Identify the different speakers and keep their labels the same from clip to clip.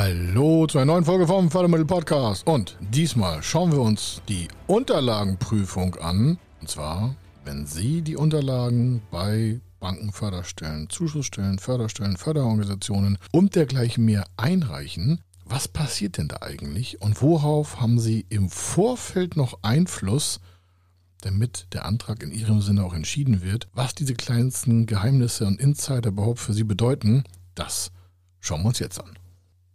Speaker 1: Hallo zu einer neuen Folge vom Fördermittel Podcast. Und diesmal schauen wir uns die Unterlagenprüfung an. Und zwar, wenn Sie die Unterlagen bei Banken, Förderstellen, Zuschussstellen, Förderstellen, Förderorganisationen und dergleichen mehr einreichen, was passiert denn da eigentlich und worauf haben Sie im Vorfeld noch Einfluss, damit der Antrag in Ihrem Sinne auch entschieden wird? Was diese kleinsten Geheimnisse und Insider überhaupt für Sie bedeuten, das schauen wir uns jetzt an.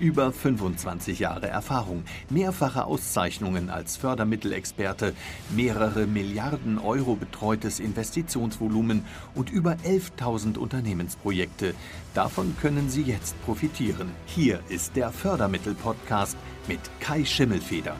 Speaker 2: Über 25 Jahre Erfahrung, mehrfache Auszeichnungen als Fördermittelexperte, mehrere Milliarden Euro betreutes Investitionsvolumen und über 11.000 Unternehmensprojekte. Davon können Sie jetzt profitieren. Hier ist der Fördermittel-Podcast mit Kai Schimmelfeder.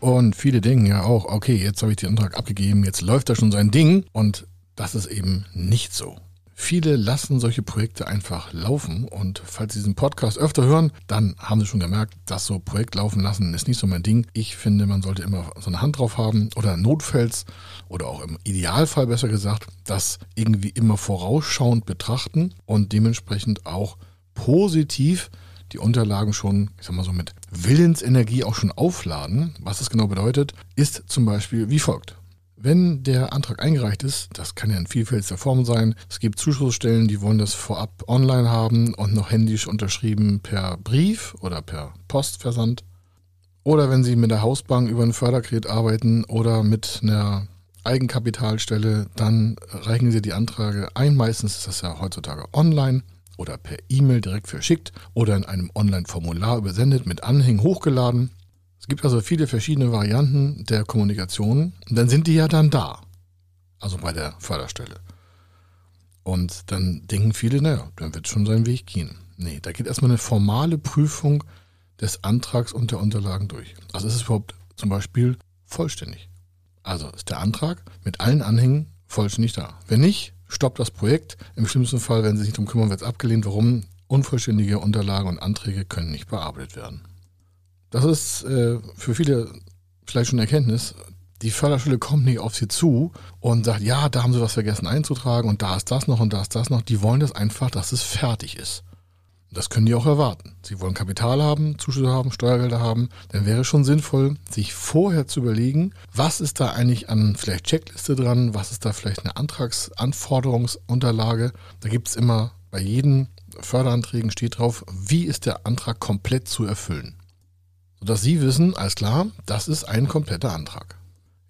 Speaker 1: Und viele denken ja auch, okay, jetzt habe ich den Antrag abgegeben, jetzt läuft da schon sein Ding. Und das ist eben nicht so. Viele lassen solche Projekte einfach laufen und falls Sie diesen Podcast öfter hören, dann haben Sie schon gemerkt, dass so Projekt laufen lassen ist nicht so mein Ding. Ich finde, man sollte immer so eine Hand drauf haben oder notfalls oder auch im Idealfall besser gesagt, das irgendwie immer vorausschauend betrachten und dementsprechend auch positiv die Unterlagen schon, ich sag mal so mit Willensenergie auch schon aufladen. Was das genau bedeutet, ist zum Beispiel wie folgt. Wenn der Antrag eingereicht ist, das kann ja in vielfältiger Form sein. Es gibt Zuschussstellen, die wollen das vorab online haben und noch händisch unterschrieben per Brief oder per Postversand. Oder wenn Sie mit der Hausbank über ein Förderkredit arbeiten oder mit einer Eigenkapitalstelle, dann reichen Sie die Anträge ein. Meistens ist das ja heutzutage online oder per E-Mail direkt verschickt oder in einem Online-Formular übersendet mit Anhängen hochgeladen. Gibt also viele verschiedene Varianten der Kommunikation und dann sind die ja dann da. Also bei der Förderstelle. Und dann denken viele, naja, dann wird schon seinen Weg gehen. Nee, da geht erstmal eine formale Prüfung des Antrags und der Unterlagen durch. Also ist es überhaupt zum Beispiel vollständig. Also ist der Antrag mit allen Anhängen vollständig da. Wenn nicht, stoppt das Projekt. Im schlimmsten Fall, wenn Sie sich darum kümmern, wird es abgelehnt. Warum? Unvollständige Unterlagen und Anträge können nicht bearbeitet werden. Das ist äh, für viele vielleicht schon Erkenntnis. Die Förderschule kommt nicht auf sie zu und sagt, ja, da haben sie was vergessen einzutragen und da ist das noch und da ist das noch. Die wollen das einfach, dass es fertig ist. Das können die auch erwarten. Sie wollen Kapital haben, Zuschüsse haben, Steuergelder haben. Dann wäre es schon sinnvoll, sich vorher zu überlegen, was ist da eigentlich an vielleicht Checkliste dran, was ist da vielleicht eine Antragsanforderungsunterlage. Da gibt es immer bei jedem Förderanträgen steht drauf, wie ist der Antrag komplett zu erfüllen sodass Sie wissen, alles klar, das ist ein kompletter Antrag.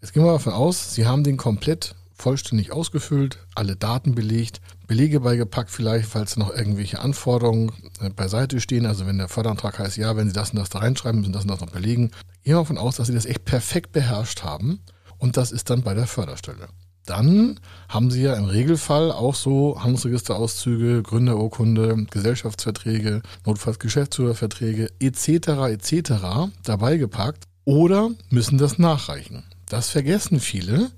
Speaker 1: Jetzt gehen wir davon aus, Sie haben den komplett vollständig ausgefüllt, alle Daten belegt, Belege beigepackt vielleicht, falls noch irgendwelche Anforderungen äh, beiseite stehen. Also wenn der Förderantrag heißt, ja, wenn Sie das und das da reinschreiben, müssen das und das noch belegen. Gehen wir davon aus, dass Sie das echt perfekt beherrscht haben und das ist dann bei der Förderstelle dann haben Sie ja im Regelfall auch so Handelsregisterauszüge, Gründerurkunde, Gesellschaftsverträge, notfalls Geschäftsführerverträge etc. etc. dabei gepackt oder müssen das nachreichen. Das vergessen viele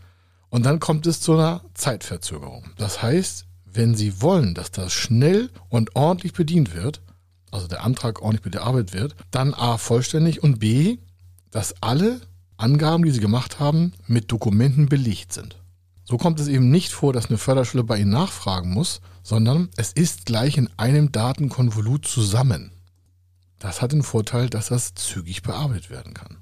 Speaker 1: und dann kommt es zu einer Zeitverzögerung. Das heißt, wenn Sie wollen, dass das schnell und ordentlich bedient wird, also der Antrag ordentlich bearbeitet wird, dann A vollständig und B, dass alle Angaben, die Sie gemacht haben, mit Dokumenten belegt sind. So kommt es eben nicht vor, dass eine Förderschule bei Ihnen nachfragen muss, sondern es ist gleich in einem Datenkonvolut zusammen. Das hat den Vorteil, dass das zügig bearbeitet werden kann.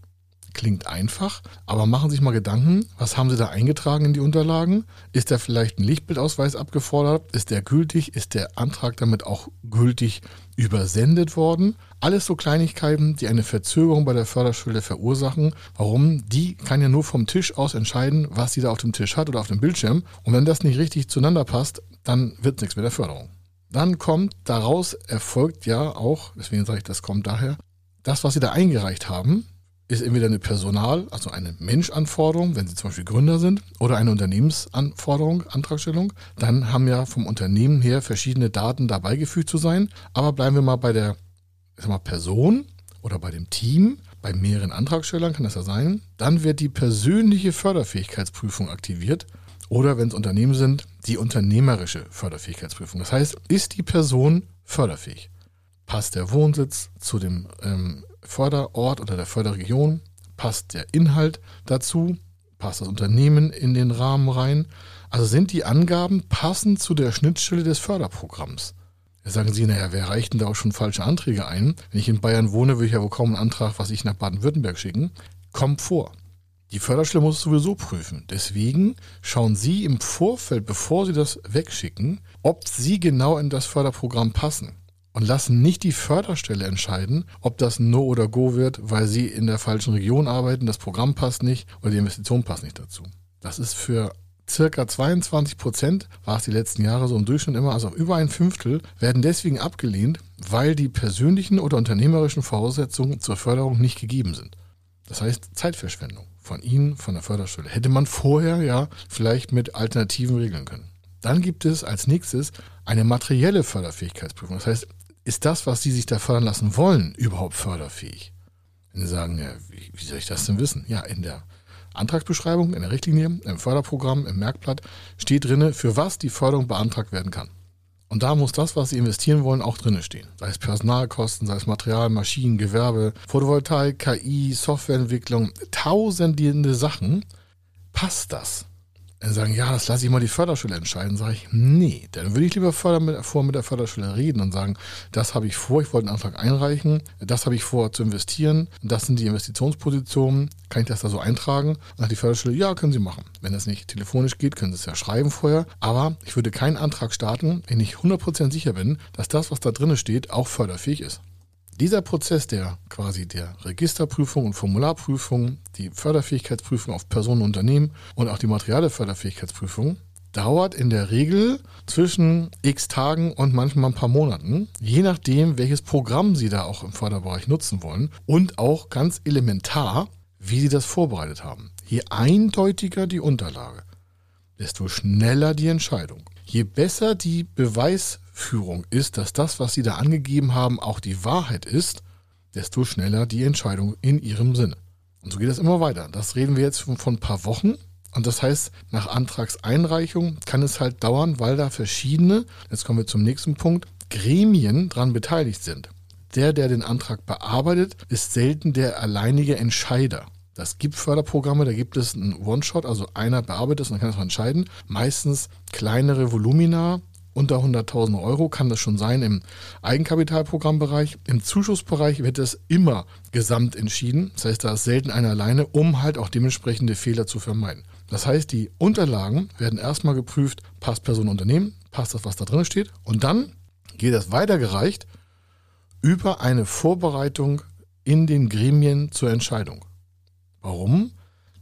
Speaker 1: Klingt einfach, aber machen Sie sich mal Gedanken, was haben Sie da eingetragen in die Unterlagen? Ist da vielleicht ein Lichtbildausweis abgefordert? Ist der gültig? Ist der Antrag damit auch gültig übersendet worden? Alles so Kleinigkeiten, die eine Verzögerung bei der Förderschule verursachen. Warum? Die kann ja nur vom Tisch aus entscheiden, was sie da auf dem Tisch hat oder auf dem Bildschirm. Und wenn das nicht richtig zueinander passt, dann wird nichts mit der Förderung. Dann kommt daraus, erfolgt ja auch, deswegen sage ich, das kommt daher, das, was Sie da eingereicht haben, ist entweder eine Personal, also eine Menschanforderung, wenn Sie zum Beispiel Gründer sind, oder eine Unternehmensanforderung, Antragstellung. Dann haben ja vom Unternehmen her verschiedene Daten dabei gefügt zu sein. Aber bleiben wir mal bei der mal, Person oder bei dem Team, bei mehreren Antragstellern kann das ja sein, dann wird die persönliche Förderfähigkeitsprüfung aktiviert oder wenn es Unternehmen sind, die unternehmerische Förderfähigkeitsprüfung. Das heißt, ist die Person förderfähig? Passt der Wohnsitz zu dem ähm, Förderort oder der Förderregion? Passt der Inhalt dazu? Passt das Unternehmen in den Rahmen rein? Also sind die Angaben passend zu der Schnittstelle des Förderprogramms? Da sagen Sie, naja, wer reicht denn da auch schon falsche Anträge ein? Wenn ich in Bayern wohne, würde ich ja wohl kaum einen Antrag, was ich nach Baden-Württemberg schicken. Kommt vor. Die Förderstelle muss es sowieso prüfen. Deswegen schauen Sie im Vorfeld, bevor Sie das wegschicken, ob Sie genau in das Förderprogramm passen. Und lassen nicht die Förderstelle entscheiden, ob das No oder Go wird, weil Sie in der falschen Region arbeiten, das Programm passt nicht oder die Investition passt nicht dazu. Das ist für circa 22 Prozent, war es die letzten Jahre so im Durchschnitt immer, also über ein Fünftel, werden deswegen abgelehnt, weil die persönlichen oder unternehmerischen Voraussetzungen zur Förderung nicht gegeben sind. Das heißt Zeitverschwendung von Ihnen, von der Förderstelle. Hätte man vorher ja vielleicht mit Alternativen regeln können. Dann gibt es als nächstes eine materielle Förderfähigkeitsprüfung. Das heißt, ist das, was Sie sich da fördern lassen wollen, überhaupt förderfähig? Wenn Sie sagen, ja, wie, wie soll ich das denn wissen? Ja, in der Antragsbeschreibung, in der Richtlinie, im Förderprogramm, im Merkblatt steht drin, für was die Förderung beantragt werden kann. Und da muss das, was Sie investieren wollen, auch drinne stehen. Sei es Personalkosten, sei es Material, Maschinen, Gewerbe, Photovoltaik, KI, Softwareentwicklung, tausende Sachen. Passt das? Dann sagen, ja, das lasse ich mal die Förderschule entscheiden. Sage ich, nee, dann würde ich lieber mit, vor mit der Förderschule reden und sagen, das habe ich vor, ich wollte einen Antrag einreichen, das habe ich vor zu investieren, das sind die Investitionspositionen, kann ich das da so eintragen? Und dann die Förderschule, ja, können Sie machen. Wenn das nicht telefonisch geht, können Sie es ja schreiben vorher. Aber ich würde keinen Antrag starten, wenn ich 100% sicher bin, dass das, was da drin steht, auch förderfähig ist. Dieser Prozess der quasi der Registerprüfung und Formularprüfung, die Förderfähigkeitsprüfung auf Personen und Unternehmen und auch die materielle Förderfähigkeitsprüfung dauert in der Regel zwischen x Tagen und manchmal ein paar Monaten, je nachdem, welches Programm Sie da auch im Förderbereich nutzen wollen und auch ganz elementar, wie Sie das vorbereitet haben. Je eindeutiger die Unterlage, desto schneller die Entscheidung. Je besser die Beweisführung ist, dass das, was Sie da angegeben haben, auch die Wahrheit ist, desto schneller die Entscheidung in Ihrem Sinne. Und so geht das immer weiter. Das reden wir jetzt von, von ein paar Wochen. Und das heißt, nach Antragseinreichung kann es halt dauern, weil da verschiedene, jetzt kommen wir zum nächsten Punkt, Gremien dran beteiligt sind. Der, der den Antrag bearbeitet, ist selten der alleinige Entscheider. Das gibt Förderprogramme, da gibt es einen One-Shot, also einer bearbeitet es und dann kann es entscheiden. Meistens kleinere Volumina, unter 100.000 Euro kann das schon sein im Eigenkapitalprogrammbereich. Im Zuschussbereich wird es immer gesamt entschieden. Das heißt, da ist selten einer alleine, um halt auch dementsprechende Fehler zu vermeiden. Das heißt, die Unterlagen werden erstmal geprüft, passt Person Unternehmen, passt das, was da drin steht. Und dann geht das weitergereicht über eine Vorbereitung in den Gremien zur Entscheidung. Warum?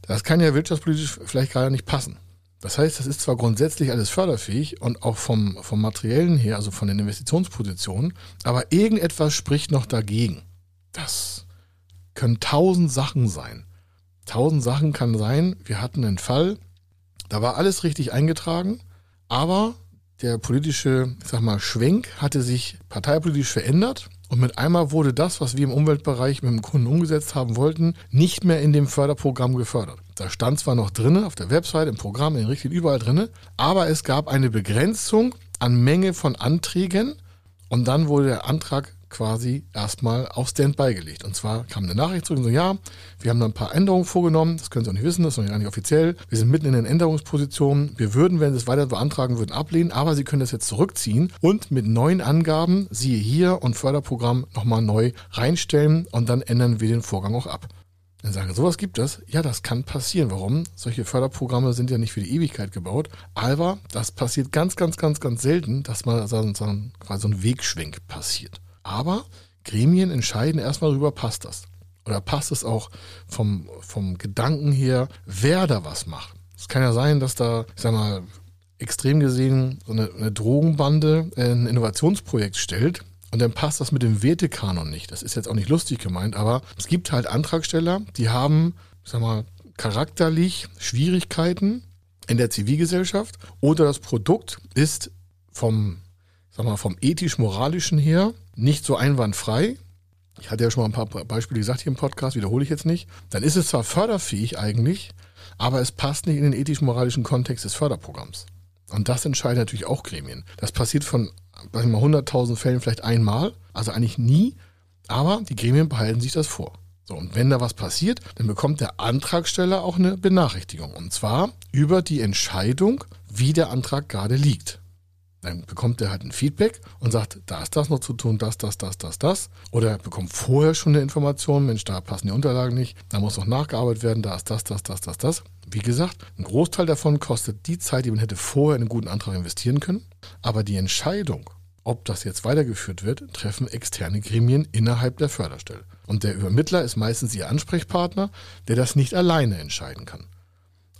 Speaker 1: Das kann ja wirtschaftspolitisch vielleicht gerade nicht passen. Das heißt, das ist zwar grundsätzlich alles förderfähig und auch vom, vom Materiellen her, also von den Investitionspositionen, aber irgendetwas spricht noch dagegen. Das können tausend Sachen sein. Tausend Sachen kann sein, wir hatten einen Fall, da war alles richtig eingetragen, aber der politische, ich sag mal, Schwenk hatte sich parteipolitisch verändert und mit einmal wurde das, was wir im Umweltbereich mit dem Kunden umgesetzt haben wollten, nicht mehr in dem Förderprogramm gefördert. Da stand zwar noch drinne auf der Website, im Programm, in Richtlinien überall drinne, aber es gab eine Begrenzung an Menge von Anträgen und dann wurde der Antrag quasi erstmal auf Standby gelegt. Und zwar kam eine Nachricht zurück und so, ja, wir haben da ein paar Änderungen vorgenommen, das können Sie auch nicht wissen, das ist noch gar nicht offiziell. Wir sind mitten in den Änderungspositionen. Wir würden, wenn Sie es weiter beantragen würden, ablehnen, aber Sie können das jetzt zurückziehen und mit neuen Angaben, siehe hier und Förderprogramm nochmal neu reinstellen und dann ändern wir den Vorgang auch ab. Dann sagen, sowas gibt es. Ja, das kann passieren. Warum? Solche Förderprogramme sind ja nicht für die Ewigkeit gebaut. Aber das passiert ganz, ganz, ganz, ganz selten, dass mal so ein Wegschwenk passiert. Aber Gremien entscheiden erstmal darüber, passt das. Oder passt es auch vom, vom Gedanken her, wer da was macht. Es kann ja sein, dass da, ich sag mal, extrem gesehen so eine, eine Drogenbande ein Innovationsprojekt stellt und dann passt das mit dem Wertekanon nicht. Das ist jetzt auch nicht lustig gemeint, aber es gibt halt Antragsteller, die haben, ich sag mal, charakterlich Schwierigkeiten in der Zivilgesellschaft oder das Produkt ist vom, sag mal, vom ethisch-moralischen her nicht so einwandfrei. ich hatte ja schon mal ein paar Beispiele gesagt hier im Podcast, wiederhole ich jetzt nicht, dann ist es zwar förderfähig eigentlich, aber es passt nicht in den ethisch-moralischen Kontext des Förderprogramms. Und das entscheiden natürlich auch Gremien. Das passiert von, sag ich mal, 100.000 Fällen vielleicht einmal, also eigentlich nie, aber die Gremien behalten sich das vor. So, und wenn da was passiert, dann bekommt der Antragsteller auch eine Benachrichtigung. Und zwar über die Entscheidung, wie der Antrag gerade liegt. Dann bekommt er halt ein Feedback und sagt, da ist das noch zu tun, das, das, das, das, das. Oder er bekommt vorher schon eine Information, Mensch, da passen die Unterlagen nicht, da muss noch nachgearbeitet werden, da ist das, das, das, das, das. Wie gesagt, ein Großteil davon kostet die Zeit, die man hätte vorher in einen guten Antrag investieren können. Aber die Entscheidung, ob das jetzt weitergeführt wird, treffen externe Gremien innerhalb der Förderstelle. Und der Übermittler ist meistens Ihr Ansprechpartner, der das nicht alleine entscheiden kann.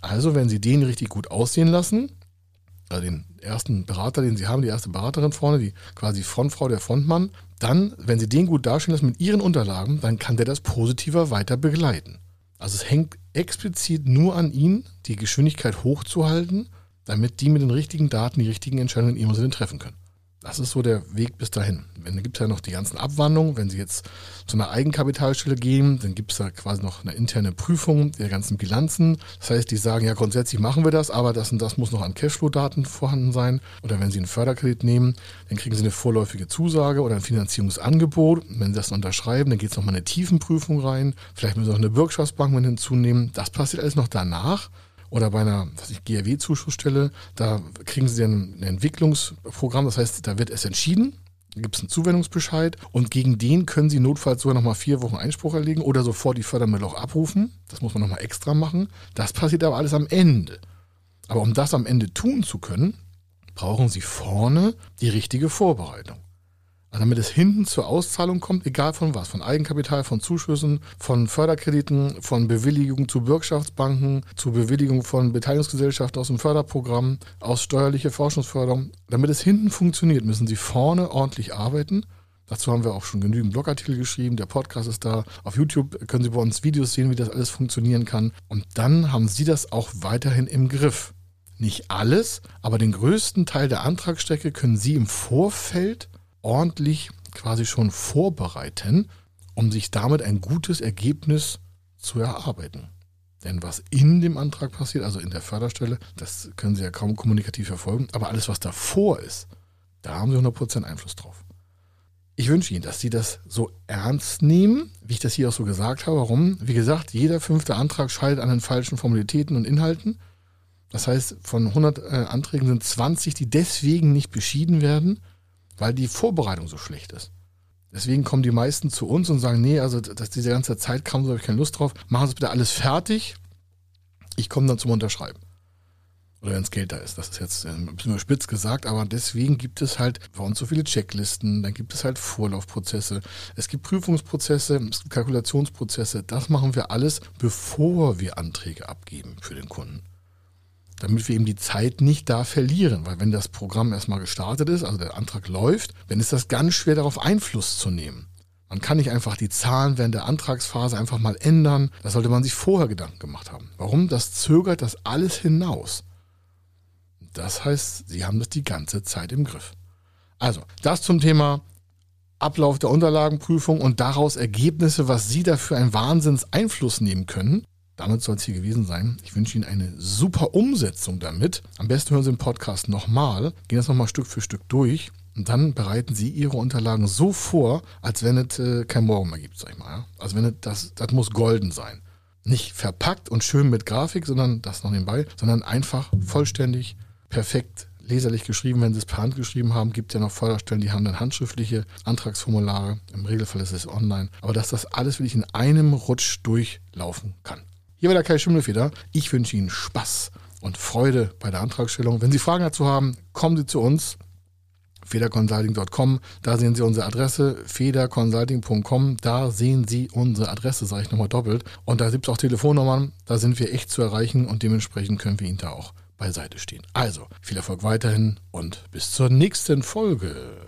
Speaker 1: Also, wenn Sie den richtig gut aussehen lassen, also den ersten Berater, den Sie haben, die erste Beraterin vorne, die quasi Frontfrau, der Frontmann, dann, wenn Sie den gut darstellen lassen mit Ihren Unterlagen, dann kann der das positiver weiter begleiten. Also es hängt explizit nur an Ihnen, die Geschwindigkeit hochzuhalten, damit die mit den richtigen Daten die richtigen Entscheidungen in Ihrem Sinne treffen können. Das ist so der Weg bis dahin. Dann gibt es ja noch die ganzen Abwandlungen. Wenn Sie jetzt zu einer Eigenkapitalstelle gehen, dann gibt es da quasi noch eine interne Prüfung der ganzen Bilanzen. Das heißt, die sagen, ja, grundsätzlich machen wir das, aber das und das muss noch an Cashflow-Daten vorhanden sein. Oder wenn Sie einen Förderkredit nehmen, dann kriegen Sie eine vorläufige Zusage oder ein Finanzierungsangebot. wenn Sie das unterschreiben, dann geht es nochmal eine Tiefenprüfung rein. Vielleicht müssen Sie auch eine Bürgschaftsbank mit hinzunehmen. Das passiert alles noch danach oder bei einer GRW-Zuschussstelle, da kriegen sie ein, Entwicklungsprogramm, das heißt, da wird es entschieden, gibt es einen Zuwendungsbescheid und gegen den können Sie notfalls sogar nochmal vier Wochen Einspruch erlegen oder sofort die Fördermittel auch abrufen. Das muss man nochmal extra machen. Das passiert aber alles am Ende. Aber um das am Ende tun zu können, brauchen Sie vorne die richtige Vorbereitung. Damit es hinten zur Auszahlung kommt, egal von was, von Eigenkapital, von Zuschüssen, von Förderkrediten, von Bewilligung zu Bürgschaftsbanken, zu Bewilligung von Beteiligungsgesellschaften aus dem Förderprogramm, aus steuerlicher Forschungsförderung. Damit es hinten funktioniert, müssen Sie vorne ordentlich arbeiten. Dazu haben wir auch schon genügend Blogartikel geschrieben. Der Podcast ist da. Auf YouTube können Sie bei uns Videos sehen, wie das alles funktionieren kann. Und dann haben Sie das auch weiterhin im Griff. Nicht alles, aber den größten Teil der Antragsstrecke können Sie im Vorfeld ordentlich quasi schon vorbereiten, um sich damit ein gutes Ergebnis zu erarbeiten. Denn was in dem Antrag passiert, also in der Förderstelle, das können Sie ja kaum kommunikativ verfolgen, aber alles, was davor ist, da haben Sie 100% Einfluss drauf. Ich wünsche Ihnen, dass Sie das so ernst nehmen, wie ich das hier auch so gesagt habe. Warum? Wie gesagt, jeder fünfte Antrag scheidet an den falschen Formalitäten und Inhalten. Das heißt, von 100 äh, Anträgen sind 20, die deswegen nicht beschieden werden weil die Vorbereitung so schlecht ist. Deswegen kommen die meisten zu uns und sagen, nee, also dass diese ganze Zeit kam, so habe ich keine Lust drauf. Machen Sie bitte alles fertig. Ich komme dann zum Unterschreiben. Oder wenn es Geld da ist. Das ist jetzt ein bisschen überspitzt gesagt, aber deswegen gibt es halt bei uns so viele Checklisten, dann gibt es halt Vorlaufprozesse, es gibt Prüfungsprozesse, es gibt Kalkulationsprozesse. Das machen wir alles, bevor wir Anträge abgeben für den Kunden damit wir eben die Zeit nicht da verlieren. Weil wenn das Programm erstmal gestartet ist, also der Antrag läuft, dann ist das ganz schwer darauf Einfluss zu nehmen. Man kann nicht einfach die Zahlen während der Antragsphase einfach mal ändern. Da sollte man sich vorher Gedanken gemacht haben. Warum? Das zögert das alles hinaus. Das heißt, Sie haben das die ganze Zeit im Griff. Also, das zum Thema Ablauf der Unterlagenprüfung und daraus Ergebnisse, was Sie da für einen Wahnsinns-Einfluss nehmen können. Damit soll es hier gewesen sein. Ich wünsche Ihnen eine super Umsetzung damit. Am besten hören Sie den Podcast nochmal, gehen das nochmal Stück für Stück durch und dann bereiten Sie Ihre Unterlagen so vor, als wenn es äh, kein Morgen mehr gibt, sag ich mal. Also wenn es, das, das muss golden sein. Nicht verpackt und schön mit Grafik, sondern das noch nebenbei, sondern einfach vollständig, perfekt leserlich geschrieben, wenn sie es per Hand geschrieben haben, gibt ja noch Förderstellen, die haben dann handschriftliche Antragsformulare. Im Regelfall ist es online. Aber dass das alles wirklich in einem Rutsch durchlaufen kann. Hier war der Kai Schimmelfeder. Ich wünsche Ihnen Spaß und Freude bei der Antragstellung. Wenn Sie Fragen dazu haben, kommen Sie zu uns. Federconsulting.com, da sehen Sie unsere Adresse, federconsulting.com, da sehen Sie unsere Adresse, sage ich nochmal doppelt. Und da gibt es auch Telefonnummern, da sind wir echt zu erreichen und dementsprechend können wir Ihnen da auch beiseite stehen. Also, viel Erfolg weiterhin und bis zur nächsten Folge.